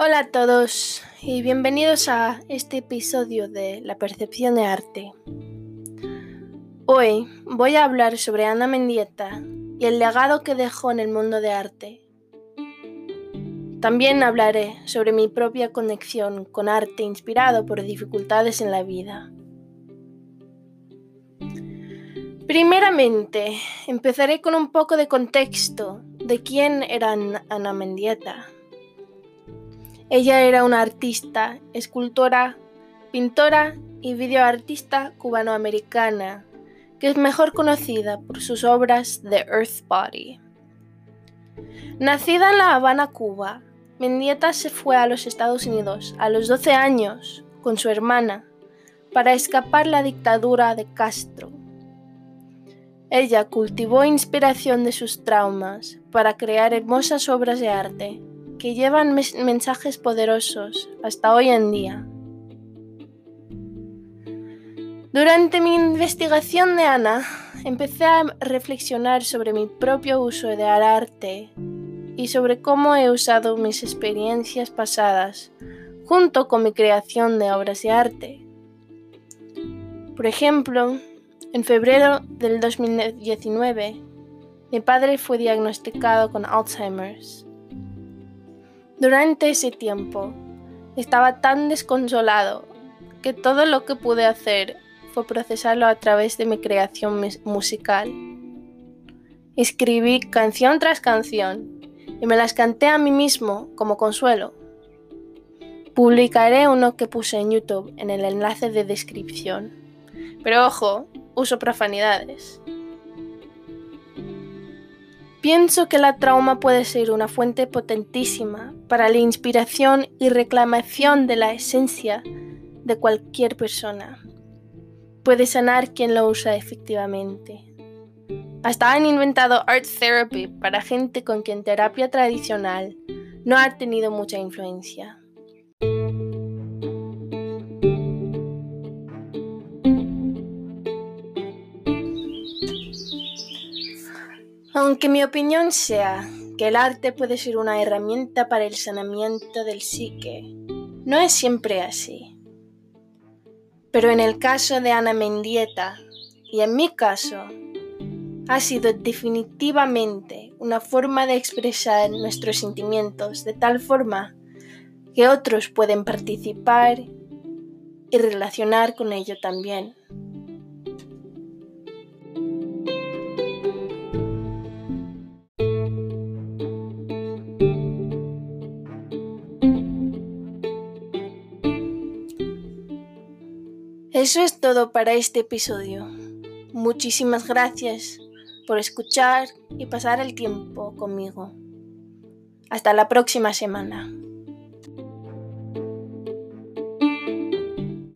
Hola a todos y bienvenidos a este episodio de La percepción de arte. Hoy voy a hablar sobre Ana Mendieta y el legado que dejó en el mundo de arte. También hablaré sobre mi propia conexión con arte inspirado por dificultades en la vida. Primeramente, empezaré con un poco de contexto de quién era Ana Mendieta. Ella era una artista, escultora, pintora y videoartista cubanoamericana, que es mejor conocida por sus obras de Earth Body. Nacida en La Habana, Cuba, Mendieta se fue a los Estados Unidos a los 12 años con su hermana para escapar la dictadura de Castro ella cultivó inspiración de sus traumas para crear hermosas obras de arte que llevan mensajes poderosos hasta hoy en día. Durante mi investigación de Ana, empecé a reflexionar sobre mi propio uso de arte y sobre cómo he usado mis experiencias pasadas junto con mi creación de obras de arte. Por ejemplo, en febrero del 2019, mi padre fue diagnosticado con Alzheimer's. Durante ese tiempo, estaba tan desconsolado que todo lo que pude hacer fue procesarlo a través de mi creación musical. Escribí canción tras canción y me las canté a mí mismo como consuelo. Publicaré uno que puse en YouTube en el enlace de descripción. Pero ojo, uso profanidades. Pienso que la trauma puede ser una fuente potentísima para la inspiración y reclamación de la esencia de cualquier persona. Puede sanar quien lo usa efectivamente. Hasta han inventado art therapy para gente con quien terapia tradicional no ha tenido mucha influencia. Aunque mi opinión sea que el arte puede ser una herramienta para el sanamiento del psique, no es siempre así. Pero en el caso de Ana Mendieta, y en mi caso, ha sido definitivamente una forma de expresar nuestros sentimientos de tal forma que otros pueden participar y relacionar con ello también. Eso es todo para este episodio. Muchísimas gracias por escuchar y pasar el tiempo conmigo. Hasta la próxima semana.